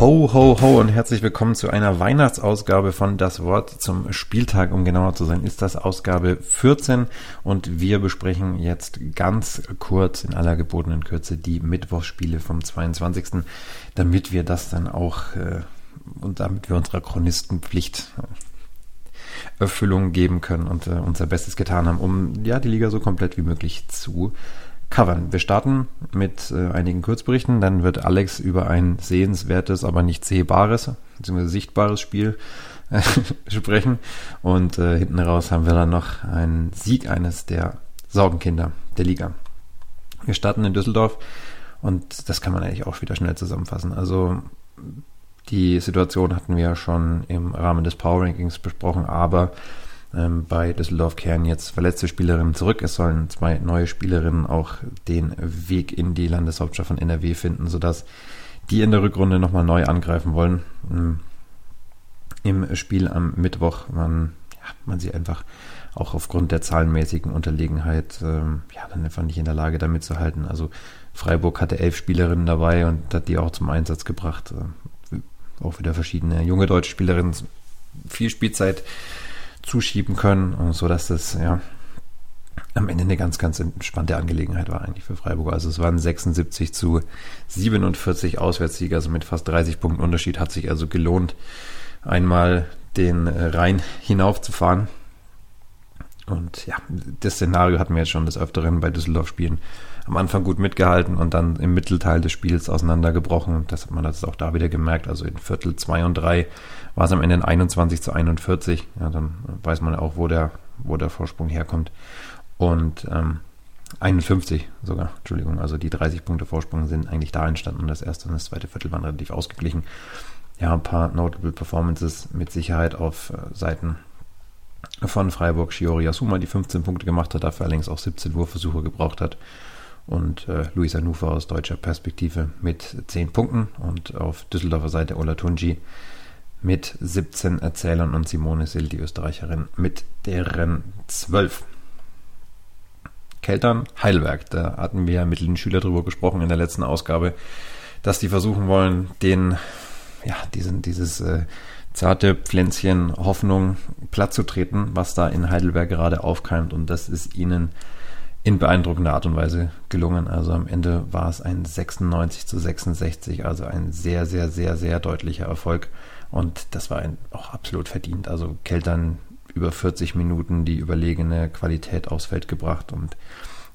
Ho, ho, ho und herzlich willkommen zu einer Weihnachtsausgabe von Das Wort zum Spieltag. Um genauer zu sein, ist das Ausgabe 14 und wir besprechen jetzt ganz kurz in aller gebotenen Kürze die Mittwochsspiele vom 22. Damit wir das dann auch äh, und damit wir unserer Chronistenpflicht äh, Erfüllung geben können und äh, unser Bestes getan haben, um ja die Liga so komplett wie möglich zu covern. Wir starten mit äh, einigen Kurzberichten, dann wird Alex über ein sehenswertes, aber nicht sehbares, bzw. sichtbares Spiel äh, sprechen. Und äh, hinten raus haben wir dann noch einen Sieg eines der Sorgenkinder der Liga. Wir starten in Düsseldorf und das kann man eigentlich auch wieder schnell zusammenfassen. Also die Situation hatten wir ja schon im Rahmen des Power Rankings besprochen, aber ähm, bei Düsseldorf kehren jetzt verletzte Spielerinnen zurück. Es sollen zwei neue Spielerinnen auch den Weg in die Landeshauptstadt von NRW finden, sodass die in der Rückrunde nochmal neu angreifen wollen. Ähm, Im Spiel am Mittwoch waren ja, man sie einfach auch aufgrund der zahlenmäßigen Unterlegenheit ähm, ja, dann einfach nicht in der Lage, da mitzuhalten. Also Freiburg hatte elf Spielerinnen dabei und hat die auch zum Einsatz gebracht. Äh, auch wieder verschiedene junge deutsche Spielerinnen, viel Spielzeit zuschieben können, so dass das ja am Ende eine ganz, ganz entspannte Angelegenheit war eigentlich für Freiburg. Also es waren 76 zu 47 Auswärtssieger, also mit fast 30 Punkten Unterschied hat sich also gelohnt, einmal den Rhein hinaufzufahren. Und ja, das Szenario hatten wir jetzt schon des Öfteren bei Düsseldorf-Spielen am Anfang gut mitgehalten und dann im Mittelteil des Spiels auseinandergebrochen. Das hat man das auch da wieder gemerkt. Also in Viertel 2 und 3 war es am Ende 21 zu 41. Ja, dann weiß man auch, wo der, wo der Vorsprung herkommt. Und ähm, 51 sogar, Entschuldigung, also die 30 Punkte Vorsprung sind eigentlich da entstanden. Das erste und das zweite Viertel waren relativ ausgeglichen. Ja, ein paar notable Performances mit Sicherheit auf äh, Seiten von Freiburg. Shiori Yasuma, die 15 Punkte gemacht hat, dafür allerdings auch 17 Wurfversuche gebraucht hat und äh, Luis Anufa aus deutscher Perspektive mit 10 Punkten und auf Düsseldorfer Seite Ola Tunji mit 17 Erzählern und Simone Sill, die Österreicherin, mit deren 12. Keltern Heidelberg, da hatten wir mit den Schüler drüber gesprochen in der letzten Ausgabe, dass die versuchen wollen, den, ja, diesen, dieses äh, zarte Pflänzchen Hoffnung platt zu treten, was da in Heidelberg gerade aufkeimt und das ist ihnen in beeindruckender Art und Weise gelungen. Also am Ende war es ein 96 zu 66, also ein sehr, sehr, sehr, sehr deutlicher Erfolg. Und das war ein, auch absolut verdient. Also Keltern über 40 Minuten die überlegene Qualität aufs Feld gebracht und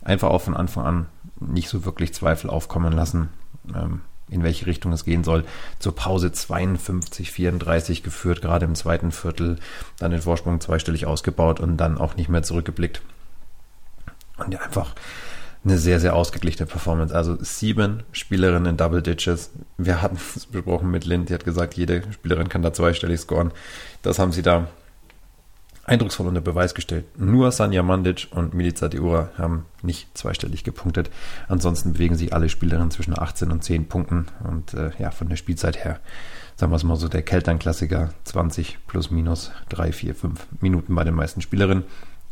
einfach auch von Anfang an nicht so wirklich Zweifel aufkommen lassen, ähm, in welche Richtung es gehen soll. Zur Pause 52, 34 geführt, gerade im zweiten Viertel, dann den Vorsprung zweistellig ausgebaut und dann auch nicht mehr zurückgeblickt. Und ja, einfach eine sehr, sehr ausgeglichene Performance. Also sieben Spielerinnen in Double Ditches. Wir hatten es besprochen mit Lind, die hat gesagt, jede Spielerin kann da zweistellig scoren. Das haben sie da eindrucksvoll unter Beweis gestellt. Nur Sanja Mandic und Milica Diura haben nicht zweistellig gepunktet. Ansonsten bewegen sich alle Spielerinnen zwischen 18 und 10 Punkten. Und äh, ja, von der Spielzeit her, sagen wir es mal so, der Keltern-Klassiker 20 plus minus 3, 4, 5 Minuten bei den meisten Spielerinnen.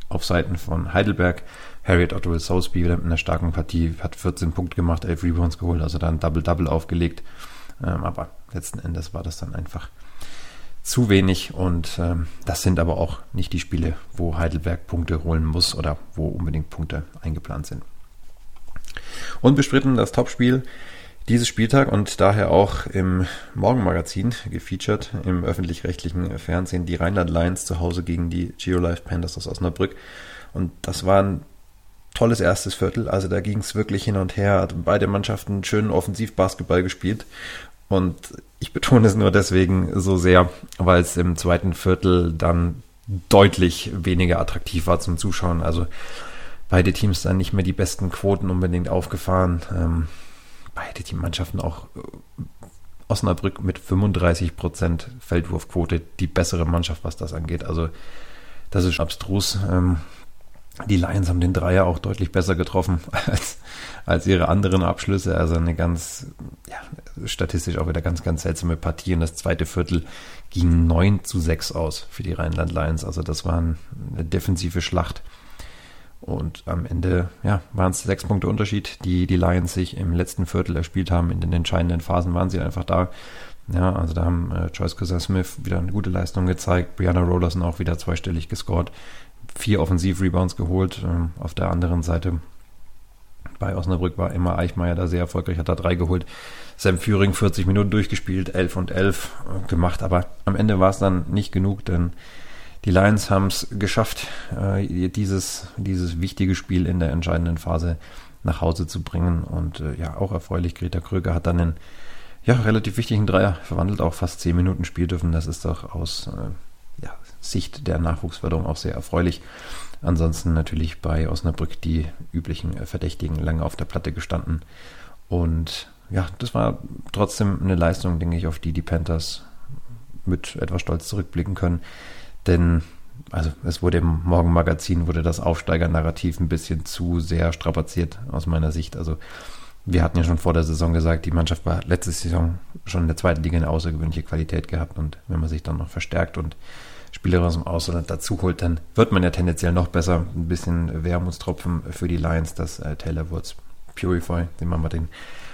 Auf Seiten von Heidelberg Harriet Otto Soulsby wieder mit einer starken Partie, hat 14 Punkte gemacht, 11 Rebounds geholt, also dann Double-Double aufgelegt. Ähm, aber letzten Endes war das dann einfach zu wenig und ähm, das sind aber auch nicht die Spiele, wo Heidelberg Punkte holen muss oder wo unbedingt Punkte eingeplant sind. Unbestritten das Topspiel dieses Spieltag und daher auch im Morgenmagazin gefeatured im öffentlich-rechtlichen Fernsehen die Rheinland Lions zu Hause gegen die Geolife Panthers aus Osnabrück. Und das war ein tolles erstes Viertel. Also da ging es wirklich hin und her. Hat beide Mannschaften schönen Offensivbasketball gespielt. Und ich betone es nur deswegen so sehr, weil es im zweiten Viertel dann deutlich weniger attraktiv war zum Zuschauen. Also beide Teams dann nicht mehr die besten Quoten unbedingt aufgefahren. Ähm, beide Teammannschaften auch äh, Osnabrück mit 35% Feldwurfquote die bessere Mannschaft, was das angeht. Also das ist abstrus. Ähm, die Lions haben den Dreier auch deutlich besser getroffen als, als ihre anderen Abschlüsse. Also eine ganz, ja, statistisch auch wieder ganz, ganz seltsame Partie. Und das zweite Viertel ging 9 zu 6 aus für die Rheinland Lions. Also das war eine defensive Schlacht. Und am Ende ja, waren es sechs Punkte Unterschied, die die Lions sich im letzten Viertel erspielt haben. In den entscheidenden Phasen waren sie einfach da. Ja, also da haben äh, Joyce Cousin Smith wieder eine gute Leistung gezeigt. Brianna Rollerson auch wieder zweistellig gescored. Vier Offensiv-Rebounds geholt. Ähm, auf der anderen Seite bei Osnabrück war Emma Eichmeier da sehr erfolgreich, hat da drei geholt. Sam Führing 40 Minuten durchgespielt, 11 und 11 äh, gemacht, aber am Ende war es dann nicht genug, denn die Lions haben es geschafft, äh, dieses, dieses wichtige Spiel in der entscheidenden Phase nach Hause zu bringen. Und äh, ja, auch erfreulich, Greta Kröger hat dann einen ja, relativ wichtigen Dreier verwandelt, auch fast 10 Minuten spielen dürfen. Das ist doch aus ja, Sicht der Nachwuchsförderung auch sehr erfreulich. Ansonsten natürlich bei Osnabrück die üblichen Verdächtigen lange auf der Platte gestanden. Und ja, das war trotzdem eine Leistung, denke ich, auf die die Panthers mit etwas Stolz zurückblicken können. Denn, also es wurde im Morgenmagazin, wurde das Aufsteiger-Narrativ ein bisschen zu sehr strapaziert aus meiner Sicht. Also wir hatten ja schon vor der Saison gesagt, die Mannschaft war letzte Saison schon in der zweiten Liga eine außergewöhnliche Qualität gehabt und wenn man sich dann noch verstärkt und Spieler aus dem Ausland dazu holt, dann wird man ja tendenziell noch besser. Ein bisschen Wermutstropfen für die Lions, dass äh, Taylor Woods Purify, den machen wir den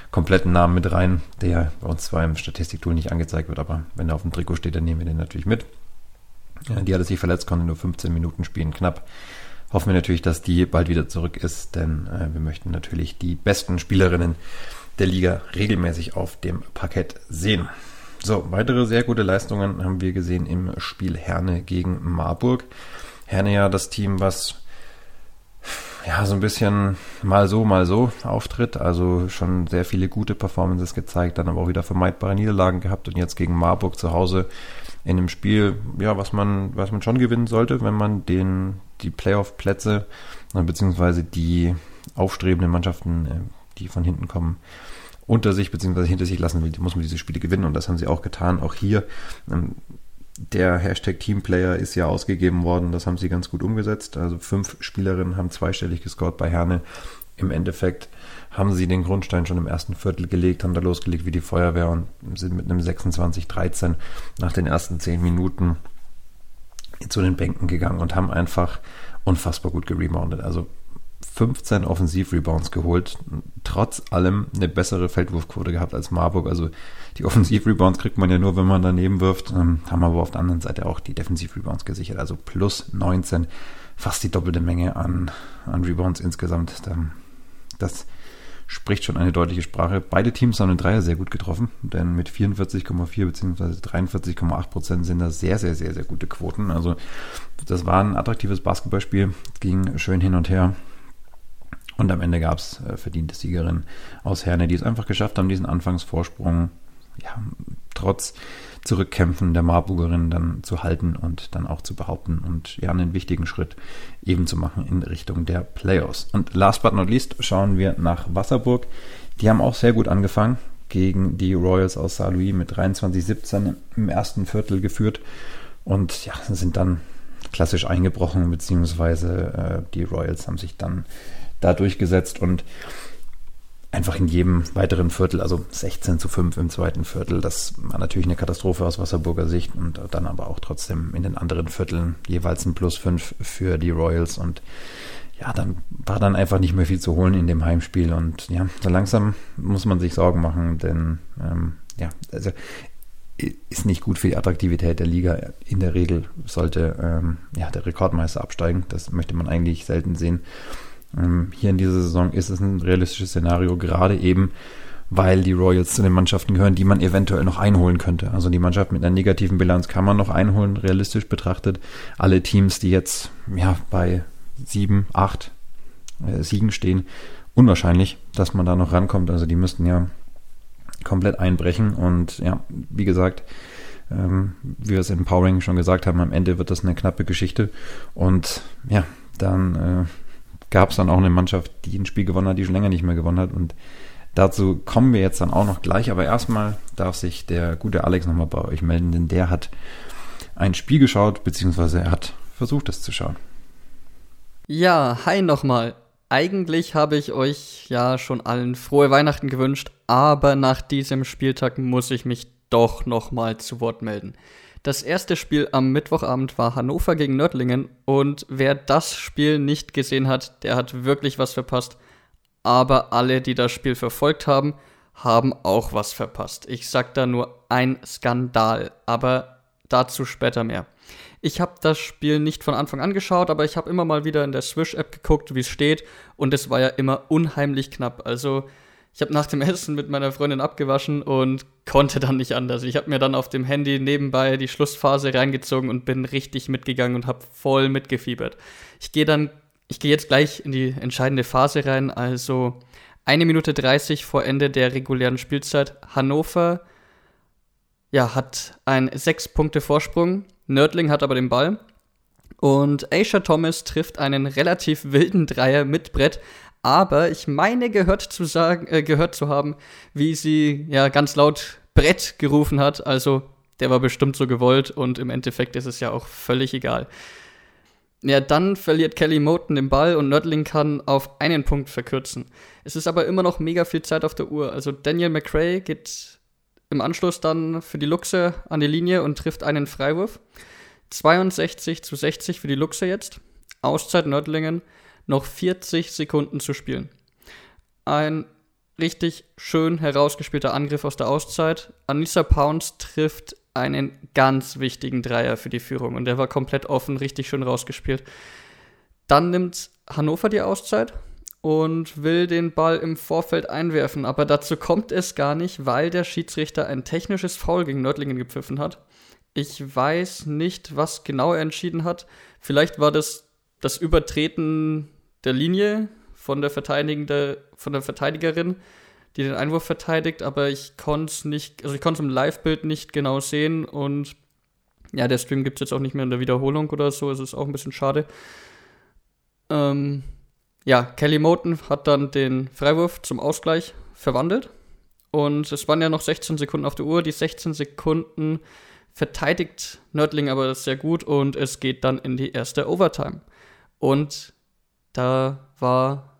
kompletten Namen mit rein, der bei uns zwar im Statistiktool nicht angezeigt wird, aber wenn er auf dem Trikot steht, dann nehmen wir den natürlich mit. Die hat sich verletzt, konnte nur 15 Minuten spielen, knapp. Hoffen wir natürlich, dass die bald wieder zurück ist, denn äh, wir möchten natürlich die besten Spielerinnen der Liga regelmäßig auf dem Parkett sehen. So, weitere sehr gute Leistungen haben wir gesehen im Spiel Herne gegen Marburg. Herne ja das Team, was ja, so ein bisschen mal so, mal so auftritt. Also schon sehr viele gute Performances gezeigt, dann aber auch wieder vermeidbare Niederlagen gehabt und jetzt gegen Marburg zu Hause in einem Spiel, ja, was man, was man schon gewinnen sollte, wenn man den, die Playoff-Plätze, äh, beziehungsweise die aufstrebenden Mannschaften, äh, die von hinten kommen, unter sich beziehungsweise hinter sich lassen will, muss man diese Spiele gewinnen und das haben sie auch getan. Auch hier ähm, der Hashtag Teamplayer ist ja ausgegeben worden, das haben sie ganz gut umgesetzt. Also fünf Spielerinnen haben zweistellig gescored bei Herne. Im Endeffekt haben sie den Grundstein schon im ersten Viertel gelegt, haben da losgelegt wie die Feuerwehr und sind mit einem 26-13 nach den ersten zehn Minuten zu den Bänken gegangen und haben einfach unfassbar gut gereboundet. Also 15 Offensiv-Rebounds geholt, trotz allem eine bessere Feldwurfquote gehabt als Marburg. Also die Offensiv-Rebounds kriegt man ja nur, wenn man daneben wirft, ähm, haben aber auf der anderen Seite auch die Defensiv-Rebounds gesichert. Also plus 19, fast die doppelte Menge an, an Rebounds insgesamt. Das spricht schon eine deutliche Sprache. Beide Teams haben den Dreier sehr gut getroffen, denn mit 44,4 bzw. 43,8 Prozent sind das sehr, sehr, sehr, sehr gute Quoten. Also das war ein attraktives Basketballspiel, ging schön hin und her. Und am Ende gab es äh, verdiente Siegerinnen aus Herne, die es einfach geschafft haben, diesen Anfangsvorsprung ja, trotz Zurückkämpfen der Marburgerin dann zu halten und dann auch zu behaupten und ja einen wichtigen Schritt eben zu machen in Richtung der Playoffs. Und last but not least schauen wir nach Wasserburg. Die haben auch sehr gut angefangen gegen die Royals aus Saint-Louis mit 23-17 im ersten Viertel geführt und ja, sind dann klassisch eingebrochen, beziehungsweise äh, die Royals haben sich dann da durchgesetzt und einfach in jedem weiteren Viertel, also 16 zu 5 im zweiten Viertel, das war natürlich eine Katastrophe aus Wasserburger Sicht und dann aber auch trotzdem in den anderen Vierteln jeweils ein Plus 5 für die Royals und ja, dann war dann einfach nicht mehr viel zu holen in dem Heimspiel und ja, so langsam muss man sich Sorgen machen, denn ähm, ja, also ist nicht gut für die Attraktivität der Liga. In der Regel sollte ähm, ja, der Rekordmeister absteigen. Das möchte man eigentlich selten sehen. Ähm, hier in dieser Saison ist es ein realistisches Szenario, gerade eben, weil die Royals zu den Mannschaften gehören, die man eventuell noch einholen könnte. Also die Mannschaft mit einer negativen Bilanz kann man noch einholen, realistisch betrachtet. Alle Teams, die jetzt ja bei sieben, acht äh, Siegen stehen, unwahrscheinlich, dass man da noch rankommt. Also die müssten ja komplett einbrechen. Und ja, wie gesagt, ähm, wie wir es im Powering schon gesagt haben, am Ende wird das eine knappe Geschichte. Und ja, dann äh, gab es dann auch eine Mannschaft, die ein Spiel gewonnen hat, die schon länger nicht mehr gewonnen hat. Und dazu kommen wir jetzt dann auch noch gleich. Aber erstmal darf sich der gute Alex nochmal bei euch melden, denn der hat ein Spiel geschaut, beziehungsweise er hat versucht, es zu schauen. Ja, hi nochmal. Eigentlich habe ich euch ja schon allen frohe Weihnachten gewünscht, aber nach diesem Spieltag muss ich mich doch nochmal zu Wort melden. Das erste Spiel am Mittwochabend war Hannover gegen Nördlingen und wer das Spiel nicht gesehen hat, der hat wirklich was verpasst. Aber alle, die das Spiel verfolgt haben, haben auch was verpasst. Ich sag da nur ein Skandal, aber dazu später mehr. Ich habe das Spiel nicht von Anfang an geschaut, aber ich habe immer mal wieder in der Swish-App geguckt, wie es steht. Und es war ja immer unheimlich knapp. Also ich habe nach dem Essen mit meiner Freundin abgewaschen und konnte dann nicht anders. Ich habe mir dann auf dem Handy nebenbei die Schlussphase reingezogen und bin richtig mitgegangen und habe voll mitgefiebert. Ich gehe dann, ich gehe jetzt gleich in die entscheidende Phase rein. Also eine Minute 30 vor Ende der regulären Spielzeit. Hannover ja, hat einen sechs Punkte Vorsprung. Nördling hat aber den Ball. Und Aisha Thomas trifft einen relativ wilden Dreier mit Brett, aber ich meine gehört zu sagen, äh, gehört zu haben, wie sie ja ganz laut Brett gerufen hat. Also der war bestimmt so gewollt und im Endeffekt ist es ja auch völlig egal. Ja, dann verliert Kelly Moten den Ball und Nördling kann auf einen Punkt verkürzen. Es ist aber immer noch mega viel Zeit auf der Uhr. Also Daniel McRae geht im Anschluss dann für die Luchse an die Linie und trifft einen Freiwurf. 62 zu 60 für die Luchse jetzt. Auszeit Nördlingen noch 40 Sekunden zu spielen. Ein richtig schön herausgespielter Angriff aus der Auszeit. Anissa Pounds trifft einen ganz wichtigen Dreier für die Führung und der war komplett offen, richtig schön rausgespielt. Dann nimmt Hannover die Auszeit und will den Ball im Vorfeld einwerfen, aber dazu kommt es gar nicht, weil der Schiedsrichter ein technisches Foul gegen Nördlingen gepfiffen hat. Ich weiß nicht, was genau er entschieden hat. Vielleicht war das das Übertreten der Linie von der, von der Verteidigerin, die den Einwurf verteidigt, aber ich konnte es nicht, also ich konnte es im Live-Bild nicht genau sehen und ja, der Stream gibt es jetzt auch nicht mehr in der Wiederholung oder so, es ist auch ein bisschen schade. Ähm, ja, Kelly Moten hat dann den Freiwurf zum Ausgleich verwandelt und es waren ja noch 16 Sekunden auf der Uhr. Die 16 Sekunden verteidigt Nördling aber sehr gut und es geht dann in die erste Overtime. Und da war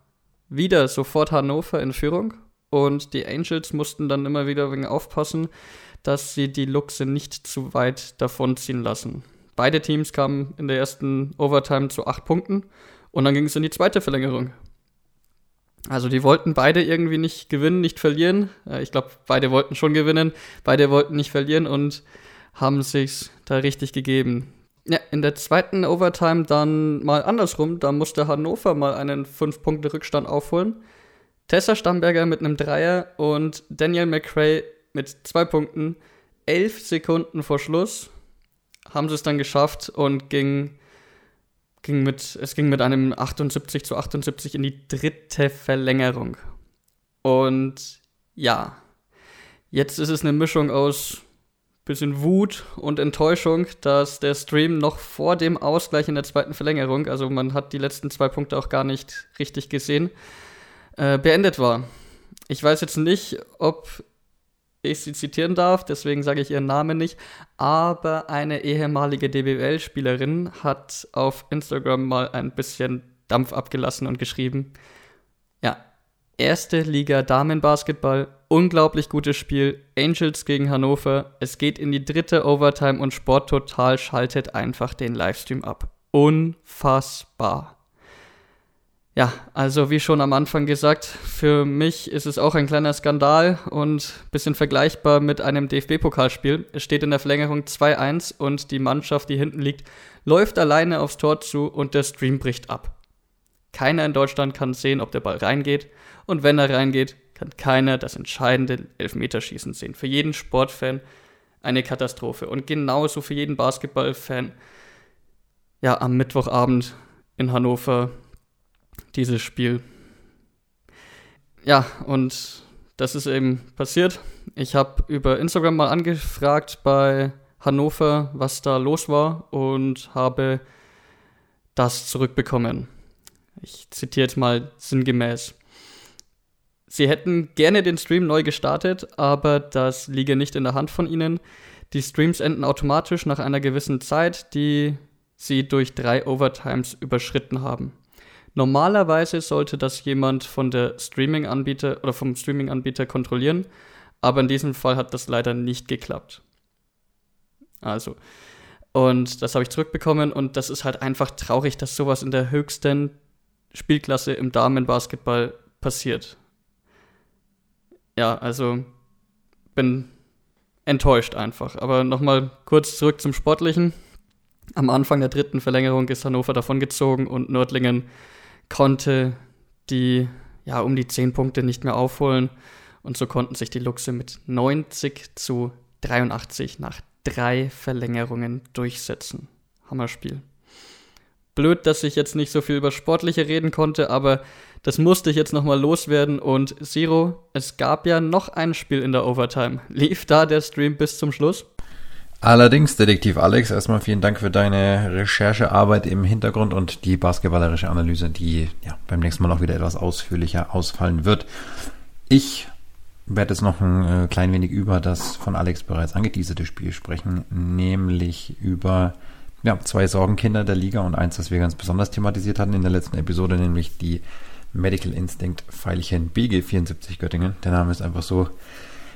wieder sofort Hannover in Führung und die Angels mussten dann immer wieder wegen aufpassen, dass sie die Luchse nicht zu weit davonziehen lassen. Beide Teams kamen in der ersten Overtime zu acht Punkten und dann ging es in die zweite Verlängerung. Also die wollten beide irgendwie nicht gewinnen, nicht verlieren. Ich glaube, beide wollten schon gewinnen, beide wollten nicht verlieren und haben sich's da richtig gegeben. Ja, in der zweiten Overtime dann mal andersrum. Da musste Hannover mal einen 5-Punkte-Rückstand aufholen. Tessa Stamberger mit einem Dreier und Daniel McRae mit zwei Punkten. Elf Sekunden vor Schluss haben sie es dann geschafft und ging, ging mit, es ging mit einem 78 zu 78 in die dritte Verlängerung. Und ja, jetzt ist es eine Mischung aus bisschen Wut und Enttäuschung, dass der Stream noch vor dem Ausgleich in der zweiten Verlängerung, also man hat die letzten zwei Punkte auch gar nicht richtig gesehen, äh, beendet war. Ich weiß jetzt nicht, ob ich sie zitieren darf, deswegen sage ich ihren Namen nicht, aber eine ehemalige DBL-Spielerin hat auf Instagram mal ein bisschen Dampf abgelassen und geschrieben, ja, erste Liga Damenbasketball unglaublich gutes Spiel. Angels gegen Hannover. Es geht in die dritte Overtime und Sport Total schaltet einfach den Livestream ab. Unfassbar. Ja, also wie schon am Anfang gesagt, für mich ist es auch ein kleiner Skandal und ein bisschen vergleichbar mit einem DFB-Pokalspiel. Es steht in der Verlängerung 2-1 und die Mannschaft, die hinten liegt, läuft alleine aufs Tor zu und der Stream bricht ab. Keiner in Deutschland kann sehen, ob der Ball reingeht und wenn er reingeht, kann keiner das entscheidende Elfmeterschießen sehen. Für jeden Sportfan eine Katastrophe. Und genauso für jeden Basketballfan. Ja, am Mittwochabend in Hannover dieses Spiel. Ja, und das ist eben passiert. Ich habe über Instagram mal angefragt bei Hannover, was da los war und habe das zurückbekommen. Ich zitiere jetzt mal sinngemäß. Sie hätten gerne den Stream neu gestartet, aber das liege nicht in der Hand von ihnen. Die Streams enden automatisch nach einer gewissen Zeit, die sie durch drei Overtimes überschritten haben. Normalerweise sollte das jemand von der Streaming-Anbieter oder vom Streaming-Anbieter kontrollieren, aber in diesem Fall hat das leider nicht geklappt. Also, und das habe ich zurückbekommen und das ist halt einfach traurig, dass sowas in der höchsten Spielklasse im Damenbasketball passiert ja, also bin enttäuscht einfach. Aber nochmal kurz zurück zum Sportlichen. Am Anfang der dritten Verlängerung ist Hannover davongezogen und Nördlingen konnte die ja um die zehn Punkte nicht mehr aufholen. Und so konnten sich die Luchse mit 90 zu 83 nach drei Verlängerungen durchsetzen. Hammerspiel. Blöd, dass ich jetzt nicht so viel über Sportliche reden konnte, aber das musste ich jetzt nochmal loswerden. Und Zero, es gab ja noch ein Spiel in der Overtime. Lief da der Stream bis zum Schluss? Allerdings, Detektiv Alex, erstmal vielen Dank für deine Recherchearbeit im Hintergrund und die basketballerische Analyse, die ja beim nächsten Mal auch wieder etwas ausführlicher ausfallen wird. Ich werde jetzt noch ein äh, klein wenig über das von Alex bereits angeteaserte Spiel sprechen, nämlich über ja, zwei Sorgenkinder der Liga und eins, das wir ganz besonders thematisiert hatten in der letzten Episode, nämlich die Medical Instinct Pfeilchen BG74 Göttingen. Der Name ist einfach so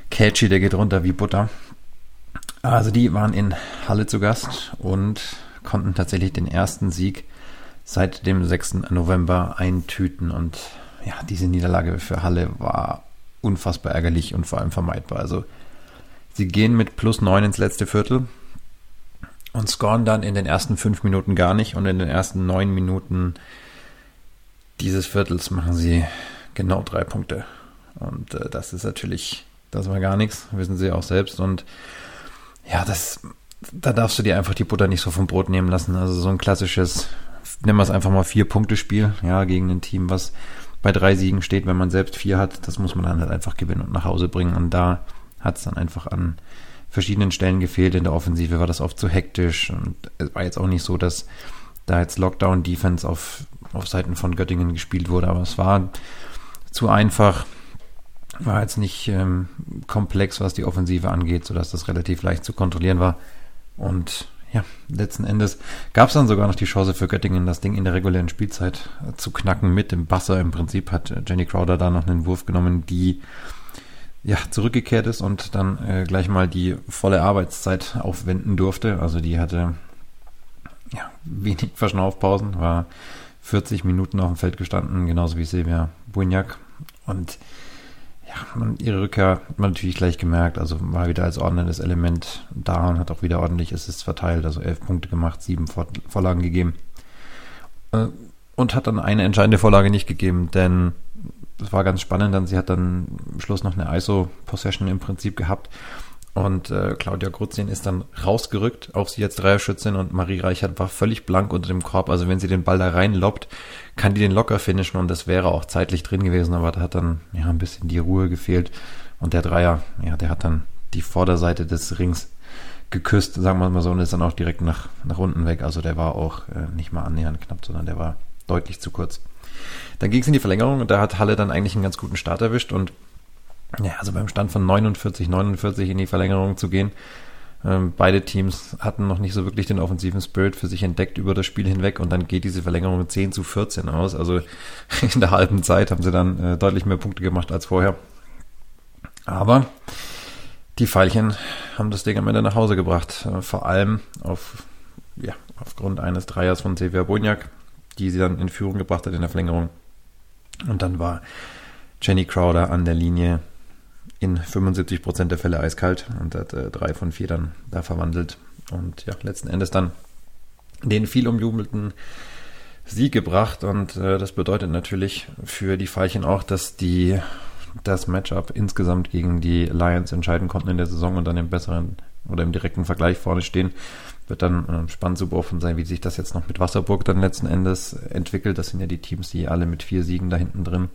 catchy, der geht runter wie Butter. Also die waren in Halle zu Gast und konnten tatsächlich den ersten Sieg seit dem 6. November eintüten. Und ja, diese Niederlage für Halle war unfassbar ärgerlich und vor allem vermeidbar. Also sie gehen mit plus 9 ins letzte Viertel und scoren dann in den ersten 5 Minuten gar nicht und in den ersten 9 Minuten dieses Viertels machen sie genau drei Punkte. Und äh, das ist natürlich, das war gar nichts, wissen sie auch selbst. Und ja, das, da darfst du dir einfach die Butter nicht so vom Brot nehmen lassen. Also so ein klassisches, nennen wir es einfach mal Vier-Punkte-Spiel, ja, gegen ein Team, was bei drei Siegen steht, wenn man selbst vier hat, das muss man dann halt einfach gewinnen und nach Hause bringen. Und da hat es dann einfach an verschiedenen Stellen gefehlt. In der Offensive war das oft zu hektisch und es war jetzt auch nicht so, dass da jetzt Lockdown-Defense auf, auf Seiten von Göttingen gespielt wurde, aber es war zu einfach war jetzt nicht ähm, komplex, was die Offensive angeht, sodass das relativ leicht zu kontrollieren war. Und ja, letzten Endes gab es dann sogar noch die Chance für Göttingen, das Ding in der regulären Spielzeit äh, zu knacken mit dem Basser. Im Prinzip hat äh, Jenny Crowder da noch einen Wurf genommen, die ja zurückgekehrt ist und dann äh, gleich mal die volle Arbeitszeit aufwenden durfte. Also die hatte ja wenig Verschnaufpausen, war 40 Minuten auf dem Feld gestanden, genauso wie Silvia Bujniak. Und ja, man, ihre Rückkehr hat man natürlich gleich gemerkt, also war wieder als ordnendes Element da und hat auch wieder ordentlich Assists verteilt, also elf Punkte gemacht, sieben Vor Vorlagen gegeben. Äh, und hat dann eine entscheidende Vorlage nicht gegeben, denn es war ganz spannend, dann sie hat dann am Schluss noch eine ISO-Possession im Prinzip gehabt und äh, Claudia Gruzin ist dann rausgerückt, auch sie als Dreierschützin und Marie Reichert war völlig blank unter dem Korb. Also wenn sie den Ball da reinloppt, kann die den locker finishen und das wäre auch zeitlich drin gewesen, aber da hat dann ja ein bisschen die Ruhe gefehlt. Und der Dreier, ja, der hat dann die Vorderseite des Rings geküsst, sagen wir mal so, und ist dann auch direkt nach, nach unten weg. Also der war auch äh, nicht mal annähernd knapp, sondern der war deutlich zu kurz. Dann ging es in die Verlängerung und da hat Halle dann eigentlich einen ganz guten Start erwischt und ja, also beim Stand von 49, 49 in die Verlängerung zu gehen. Ähm, beide Teams hatten noch nicht so wirklich den offensiven Spirit für sich entdeckt über das Spiel hinweg und dann geht diese Verlängerung 10 zu 14 aus. Also in der halben Zeit haben sie dann äh, deutlich mehr Punkte gemacht als vorher. Aber die Pfeilchen haben das Ding am Ende nach Hause gebracht. Äh, vor allem auf, ja, aufgrund eines Dreiers von Sevilla Boniak, die sie dann in Führung gebracht hat in der Verlängerung. Und dann war Jenny Crowder an der Linie in 75 Prozent der Fälle eiskalt und hat äh, drei von vier dann da verwandelt und ja, letzten Endes dann den viel umjubelten Sieg gebracht und äh, das bedeutet natürlich für die Veilchen auch, dass die das Matchup insgesamt gegen die Lions entscheiden konnten in der Saison und dann im besseren oder im direkten Vergleich vorne stehen. Wird dann äh, spannend zu beobachten sein, wie sich das jetzt noch mit Wasserburg dann letzten Endes entwickelt. Das sind ja die Teams, die alle mit vier Siegen da hinten drin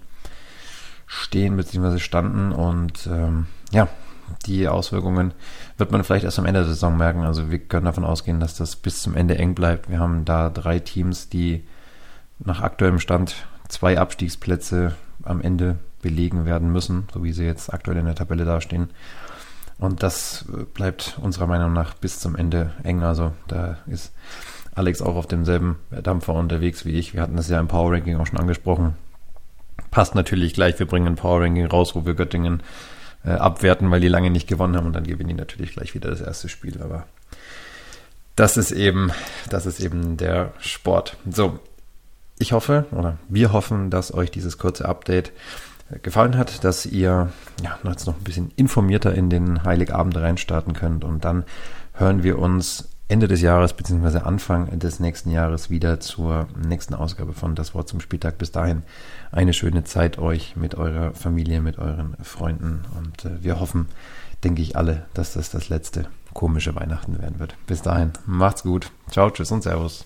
stehen bzw. standen. Und ähm, ja, die Auswirkungen wird man vielleicht erst am Ende der Saison merken. Also wir können davon ausgehen, dass das bis zum Ende eng bleibt. Wir haben da drei Teams, die nach aktuellem Stand zwei Abstiegsplätze am Ende belegen werden müssen, so wie sie jetzt aktuell in der Tabelle dastehen. Und das bleibt unserer Meinung nach bis zum Ende eng. Also da ist Alex auch auf demselben Dampfer unterwegs wie ich. Wir hatten das ja im Power Ranking auch schon angesprochen passt natürlich gleich. Wir bringen ein Power Ranking raus, wo wir Göttingen äh, abwerten, weil die lange nicht gewonnen haben und dann gewinnen die natürlich gleich wieder das erste Spiel. Aber das ist eben, das ist eben der Sport. So, ich hoffe oder wir hoffen, dass euch dieses kurze Update gefallen hat, dass ihr ja, jetzt noch ein bisschen informierter in den Heiligabend reinstarten könnt. Und dann hören wir uns Ende des Jahres bzw. Anfang des nächsten Jahres wieder zur nächsten Ausgabe von Das Wort zum Spieltag. Bis dahin eine schöne Zeit euch mit eurer Familie, mit euren Freunden. Und äh, wir hoffen, denke ich alle, dass das das letzte komische Weihnachten werden wird. Bis dahin, macht's gut. Ciao, tschüss und Servus.